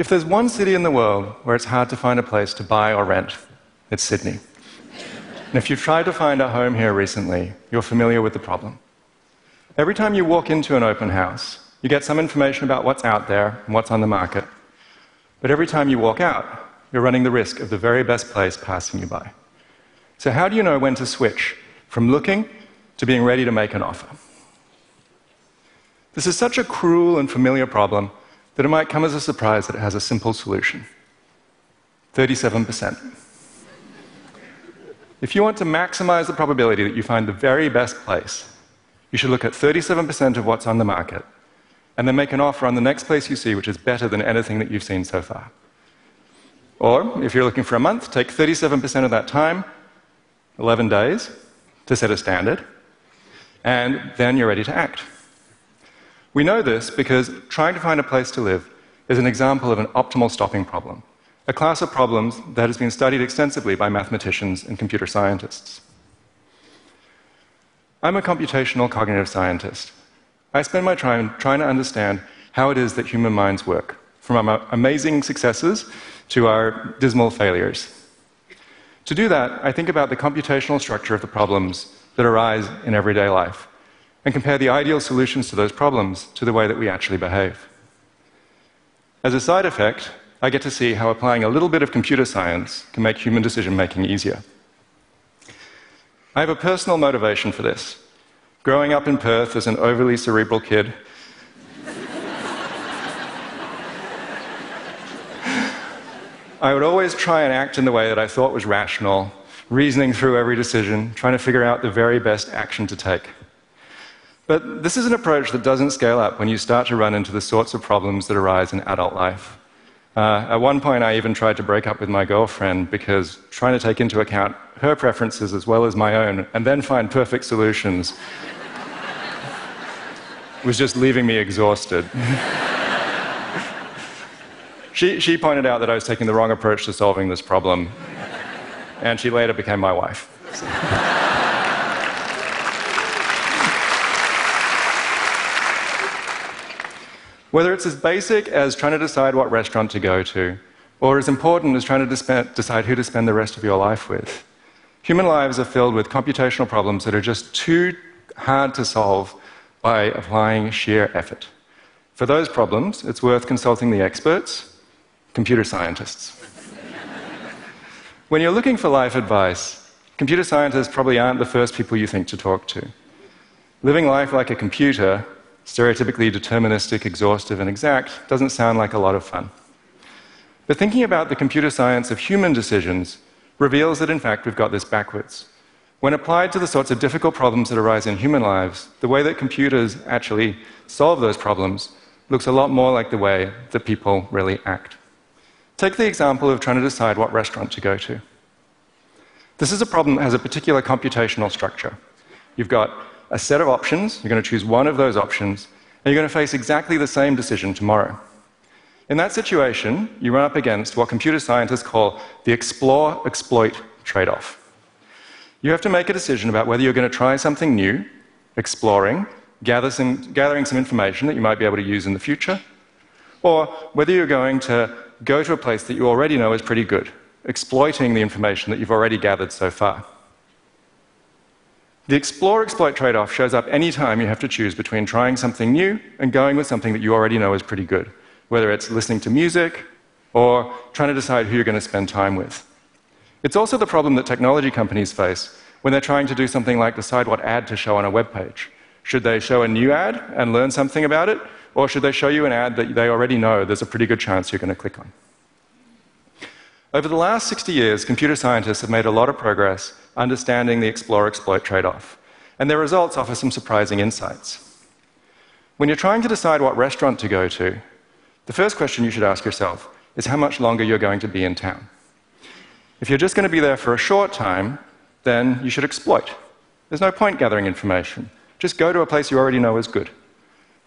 If there's one city in the world where it's hard to find a place to buy or rent, it's Sydney. And if you've tried to find a home here recently, you're familiar with the problem. Every time you walk into an open house, you get some information about what's out there and what's on the market. But every time you walk out, you're running the risk of the very best place passing you by. So, how do you know when to switch from looking to being ready to make an offer? This is such a cruel and familiar problem that it might come as a surprise that it has a simple solution 37%. If you want to maximize the probability that you find the very best place, you should look at 37% of what's on the market and then make an offer on the next place you see, which is better than anything that you've seen so far. Or, if you're looking for a month, take 37% of that time, 11 days, to set a standard, and then you're ready to act. We know this because trying to find a place to live is an example of an optimal stopping problem, a class of problems that has been studied extensively by mathematicians and computer scientists. I'm a computational cognitive scientist. I spend my time trying to understand how it is that human minds work, from our amazing successes to our dismal failures. To do that, I think about the computational structure of the problems that arise in everyday life and compare the ideal solutions to those problems to the way that we actually behave. As a side effect, I get to see how applying a little bit of computer science can make human decision making easier. I have a personal motivation for this. Growing up in Perth as an overly cerebral kid, I would always try and act in the way that I thought was rational, reasoning through every decision, trying to figure out the very best action to take. But this is an approach that doesn't scale up when you start to run into the sorts of problems that arise in adult life. Uh, at one point, I even tried to break up with my girlfriend because trying to take into account her preferences as well as my own and then find perfect solutions was just leaving me exhausted. she, she pointed out that I was taking the wrong approach to solving this problem, and she later became my wife. Whether it's as basic as trying to decide what restaurant to go to, or as important as trying to decide who to spend the rest of your life with, human lives are filled with computational problems that are just too hard to solve by applying sheer effort. For those problems, it's worth consulting the experts, computer scientists. when you're looking for life advice, computer scientists probably aren't the first people you think to talk to. Living life like a computer stereotypically deterministic, exhaustive, and exact doesn't sound like a lot of fun. But thinking about the computer science of human decisions reveals that, in fact, we've got this backwards. When applied to the sorts of difficult problems that arise in human lives, the way that computers actually solve those problems looks a lot more like the way that people really act. Take the example of trying to decide what restaurant to go to. This is a problem that has a particular computational structure. You've got a set of options. You're going to choose one of those options, and you're going to face exactly the same decision tomorrow. In that situation, you run up against what computer scientists call the explore exploit trade off. You have to make a decision about whether you're going to try something new, exploring, gather some, gathering some information that you might be able to use in the future, or whether you're going to go to a place that you already know is pretty good, exploiting the information that you've already gathered so far. The explore exploit trade off shows up anytime you have to choose between trying something new and going with something that you already know is pretty good, whether it's listening to music or trying to decide who you're going to spend time with. It's also the problem that technology companies face when they're trying to do something like decide what ad to show on a web page. Should they show a new ad and learn something about it, or should they show you an ad that they already know there's a pretty good chance you're going to click on? Over the last 60 years, computer scientists have made a lot of progress understanding the explore exploit trade off, and their results offer some surprising insights. When you're trying to decide what restaurant to go to, the first question you should ask yourself is how much longer you're going to be in town. If you're just going to be there for a short time, then you should exploit. There's no point gathering information. Just go to a place you already know is good.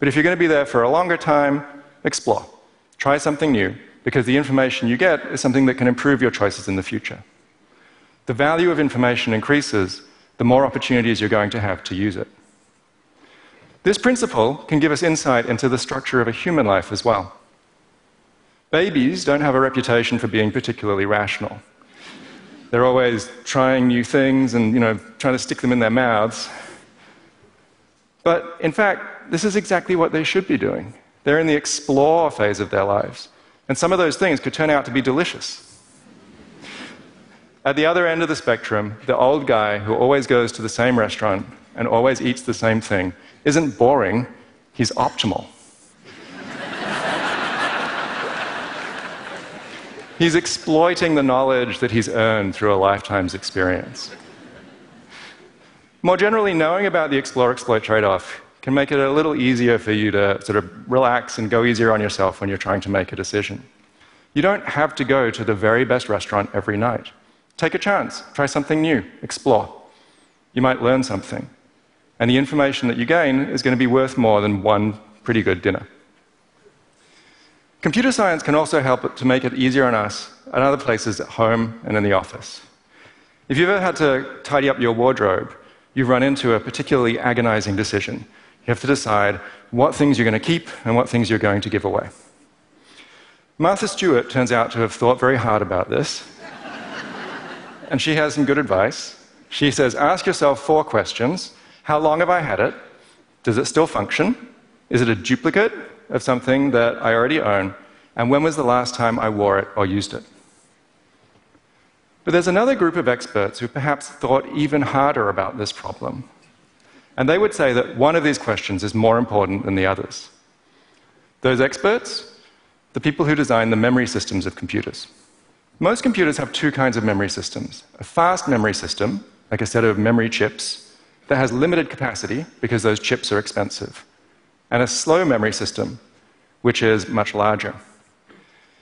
But if you're going to be there for a longer time, explore. Try something new because the information you get is something that can improve your choices in the future. The value of information increases the more opportunities you're going to have to use it. This principle can give us insight into the structure of a human life as well. Babies don't have a reputation for being particularly rational. They're always trying new things and you know, trying to stick them in their mouths. But in fact, this is exactly what they should be doing. They're in the explore phase of their lives. And some of those things could turn out to be delicious. At the other end of the spectrum, the old guy who always goes to the same restaurant and always eats the same thing isn't boring, he's optimal. he's exploiting the knowledge that he's earned through a lifetime's experience. More generally, knowing about the explore exploit trade off can make it a little easier for you to sort of relax and go easier on yourself when you're trying to make a decision. You don't have to go to the very best restaurant every night. Take a chance, try something new, explore. You might learn something. And the information that you gain is going to be worth more than one pretty good dinner. Computer science can also help to make it easier on us at other places at home and in the office. If you've ever had to tidy up your wardrobe, you've run into a particularly agonizing decision. You have to decide what things you're going to keep and what things you're going to give away. Martha Stewart turns out to have thought very hard about this and she has some good advice. She says, Ask yourself four questions How long have I had it? Does it still function? Is it a duplicate of something that I already own? And when was the last time I wore it or used it? But there's another group of experts who perhaps thought even harder about this problem. And they would say that one of these questions is more important than the others. Those experts, the people who design the memory systems of computers. Most computers have two kinds of memory systems a fast memory system, like a set of memory chips, that has limited capacity because those chips are expensive, and a slow memory system, which is much larger.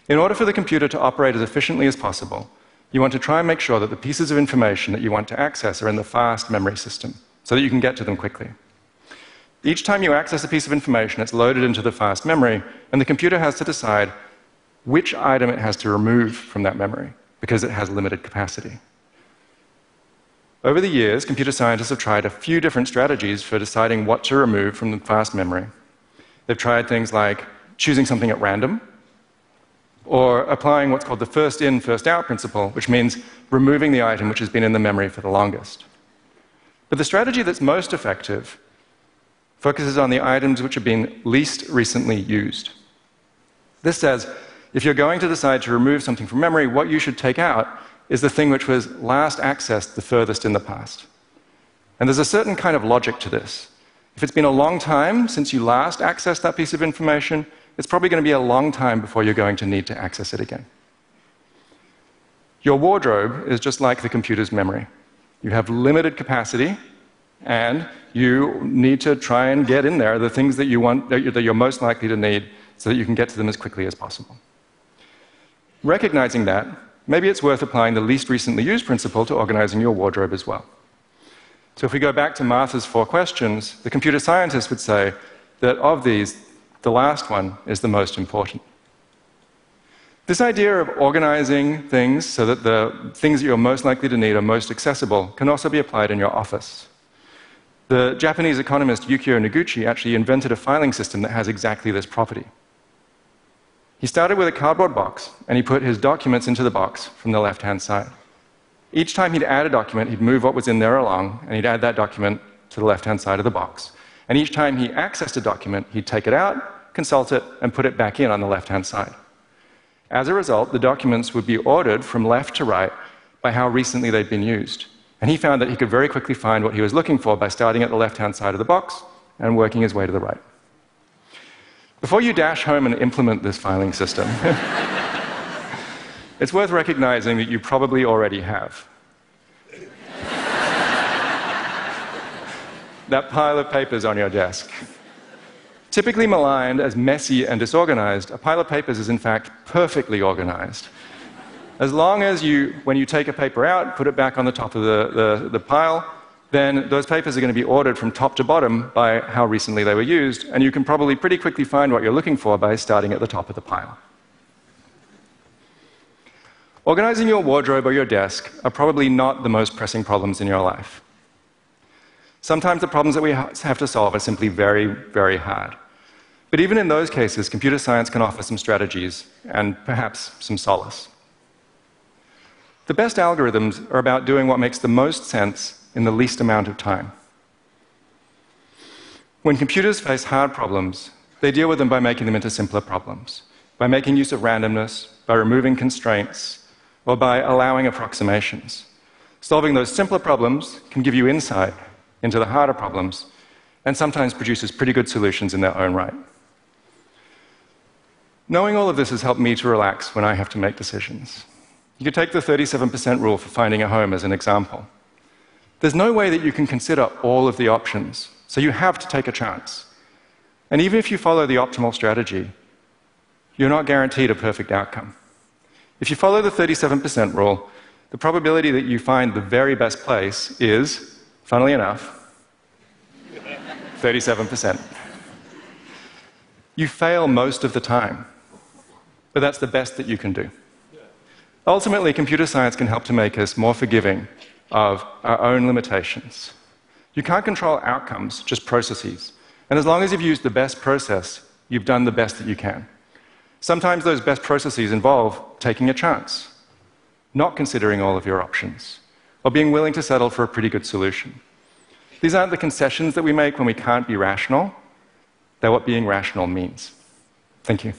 In order for the computer to operate as efficiently as possible, you want to try and make sure that the pieces of information that you want to access are in the fast memory system so that you can get to them quickly. Each time you access a piece of information, it's loaded into the fast memory, and the computer has to decide which item it has to remove from that memory because it has limited capacity. Over the years, computer scientists have tried a few different strategies for deciding what to remove from the fast memory. They've tried things like choosing something at random, or applying what's called the first in, first out principle, which means removing the item which has been in the memory for the longest. But the strategy that's most effective focuses on the items which have been least recently used. This says if you're going to decide to remove something from memory, what you should take out is the thing which was last accessed the furthest in the past. And there's a certain kind of logic to this. If it's been a long time since you last accessed that piece of information, it's probably going to be a long time before you're going to need to access it again. Your wardrobe is just like the computer's memory. You have limited capacity, and you need to try and get in there the things that you want that you're most likely to need so that you can get to them as quickly as possible. Recognizing that, maybe it's worth applying the least recently used principle to organizing your wardrobe as well. So, if we go back to Martha's four questions, the computer scientist would say that of these, the last one is the most important. This idea of organizing things so that the things that you're most likely to need are most accessible can also be applied in your office. The Japanese economist Yukio Noguchi actually invented a filing system that has exactly this property. He started with a cardboard box and he put his documents into the box from the left hand side. Each time he'd add a document, he'd move what was in there along and he'd add that document to the left hand side of the box. And each time he accessed a document, he'd take it out, consult it, and put it back in on the left hand side. As a result, the documents would be ordered from left to right by how recently they'd been used. And he found that he could very quickly find what he was looking for by starting at the left hand side of the box and working his way to the right. Before you dash home and implement this filing system, it's worth recognizing that you probably already have. that pile of papers on your desk. Typically maligned as messy and disorganized, a pile of papers is in fact perfectly organized. As long as you, when you take a paper out, put it back on the top of the, the, the pile, then those papers are going to be ordered from top to bottom by how recently they were used, and you can probably pretty quickly find what you're looking for by starting at the top of the pile. Organizing your wardrobe or your desk are probably not the most pressing problems in your life. Sometimes the problems that we have to solve are simply very, very hard. But even in those cases, computer science can offer some strategies and perhaps some solace. The best algorithms are about doing what makes the most sense in the least amount of time. When computers face hard problems, they deal with them by making them into simpler problems, by making use of randomness, by removing constraints, or by allowing approximations. Solving those simpler problems can give you insight into the harder problems and sometimes produces pretty good solutions in their own right. Knowing all of this has helped me to relax when I have to make decisions. You could take the 37% rule for finding a home as an example. There's no way that you can consider all of the options, so you have to take a chance. And even if you follow the optimal strategy, you're not guaranteed a perfect outcome. If you follow the 37% rule, the probability that you find the very best place is, funnily enough, 37%. You fail most of the time, but that's the best that you can do. Ultimately, computer science can help to make us more forgiving of our own limitations. You can't control outcomes, just processes. And as long as you've used the best process, you've done the best that you can. Sometimes those best processes involve taking a chance, not considering all of your options, or being willing to settle for a pretty good solution. These aren't the concessions that we make when we can't be rational, they're what being rational means. Thank you.